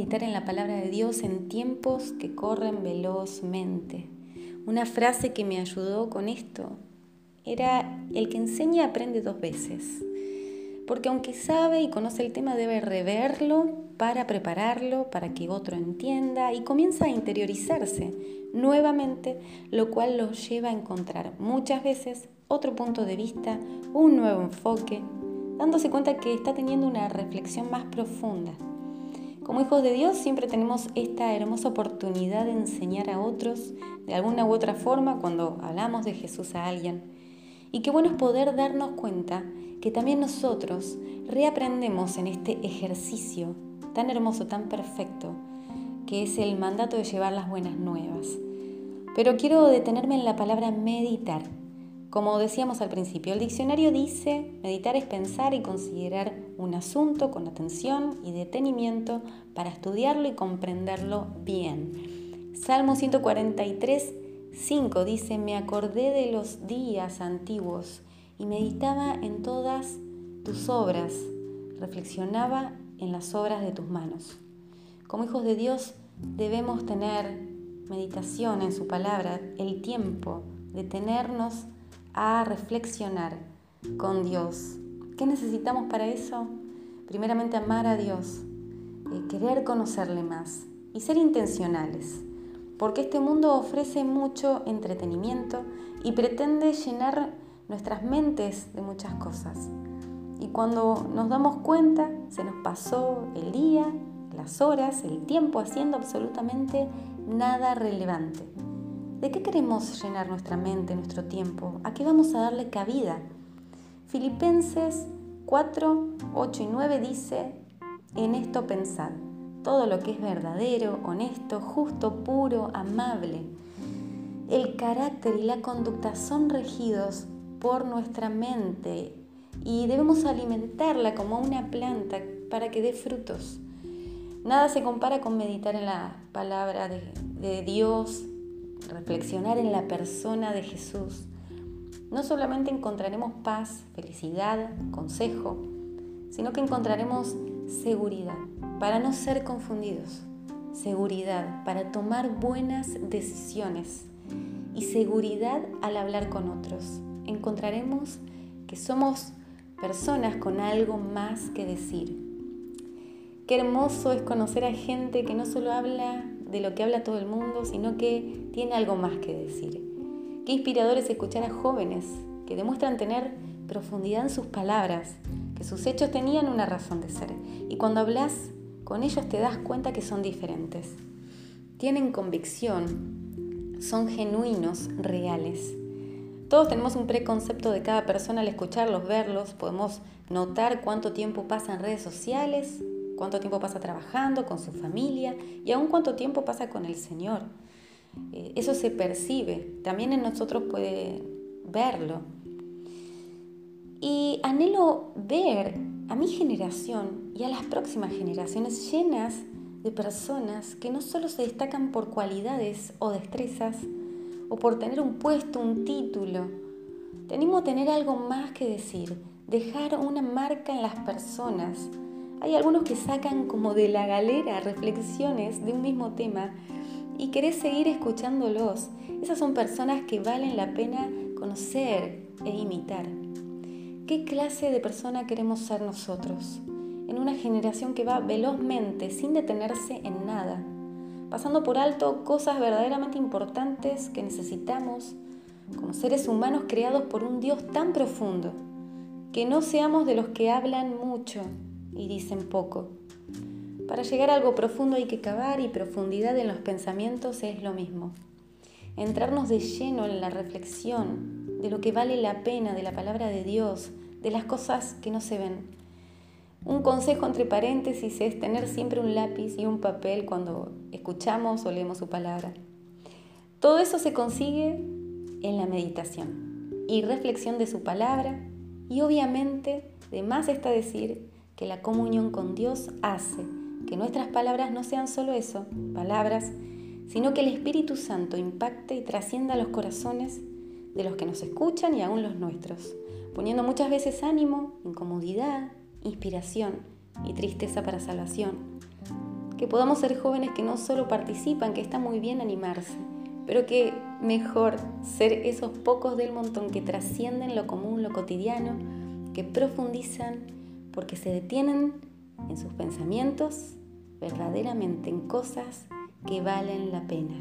meditar en la palabra de Dios en tiempos que corren velozmente. Una frase que me ayudó con esto era, el que enseña aprende dos veces. Porque aunque sabe y conoce el tema, debe reverlo para prepararlo, para que otro entienda y comienza a interiorizarse nuevamente, lo cual lo lleva a encontrar muchas veces otro punto de vista, un nuevo enfoque, dándose cuenta que está teniendo una reflexión más profunda como hijos de Dios siempre tenemos esta hermosa oportunidad de enseñar a otros de alguna u otra forma cuando hablamos de Jesús a alguien. Y qué bueno es poder darnos cuenta que también nosotros reaprendemos en este ejercicio tan hermoso, tan perfecto, que es el mandato de llevar las buenas nuevas. Pero quiero detenerme en la palabra meditar como decíamos al principio, el diccionario dice, meditar es pensar y considerar un asunto con atención y detenimiento para estudiarlo y comprenderlo bien. Salmo 143, 5 dice, me acordé de los días antiguos y meditaba en todas tus obras, reflexionaba en las obras de tus manos. Como hijos de Dios debemos tener meditación en su palabra, el tiempo de tenernos a reflexionar con Dios. ¿Qué necesitamos para eso? Primeramente amar a Dios, eh, querer conocerle más y ser intencionales, porque este mundo ofrece mucho entretenimiento y pretende llenar nuestras mentes de muchas cosas. Y cuando nos damos cuenta, se nos pasó el día, las horas, el tiempo haciendo absolutamente nada relevante. ¿De qué queremos llenar nuestra mente, nuestro tiempo? ¿A qué vamos a darle cabida? Filipenses 4, 8 y 9 dice, en esto pensad, todo lo que es verdadero, honesto, justo, puro, amable. El carácter y la conducta son regidos por nuestra mente y debemos alimentarla como una planta para que dé frutos. Nada se compara con meditar en la palabra de, de Dios, reflexionar en la persona de Jesús, no solamente encontraremos paz, felicidad, consejo, sino que encontraremos seguridad para no ser confundidos, seguridad para tomar buenas decisiones y seguridad al hablar con otros. Encontraremos que somos personas con algo más que decir. Qué hermoso es conocer a gente que no solo habla de lo que habla todo el mundo, sino que tiene algo más que decir. Qué inspirador es escuchar a jóvenes que demuestran tener profundidad en sus palabras, que sus hechos tenían una razón de ser. Y cuando hablas con ellos te das cuenta que son diferentes. Tienen convicción, son genuinos, reales. Todos tenemos un preconcepto de cada persona al escucharlos, verlos, podemos notar cuánto tiempo pasa en redes sociales, cuánto tiempo pasa trabajando con su familia y aún cuánto tiempo pasa con el Señor. Eh, eso se percibe, también en nosotros puede verlo. Y anhelo ver a mi generación y a las próximas generaciones llenas de personas que no solo se destacan por cualidades o destrezas o por tener un puesto, un título, tenemos tener algo más que decir, dejar una marca en las personas, hay algunos que sacan como de la galera reflexiones de un mismo tema y querés seguir escuchándolos. Esas son personas que valen la pena conocer e imitar. ¿Qué clase de persona queremos ser nosotros? En una generación que va velozmente, sin detenerse en nada, pasando por alto cosas verdaderamente importantes que necesitamos como seres humanos creados por un Dios tan profundo, que no seamos de los que hablan mucho, y dicen poco. Para llegar a algo profundo hay que cavar y profundidad en los pensamientos es lo mismo. Entrarnos de lleno en la reflexión de lo que vale la pena de la palabra de Dios, de las cosas que no se ven. Un consejo entre paréntesis es tener siempre un lápiz y un papel cuando escuchamos o leemos su palabra. Todo eso se consigue en la meditación y reflexión de su palabra y obviamente, de más está decir, que la comunión con Dios hace que nuestras palabras no sean solo eso, palabras, sino que el Espíritu Santo impacte y trascienda los corazones de los que nos escuchan y aún los nuestros, poniendo muchas veces ánimo, incomodidad, inspiración y tristeza para salvación. Que podamos ser jóvenes que no solo participan, que está muy bien animarse, pero que mejor ser esos pocos del montón que trascienden lo común, lo cotidiano, que profundizan porque se detienen en sus pensamientos verdaderamente en cosas que valen la pena.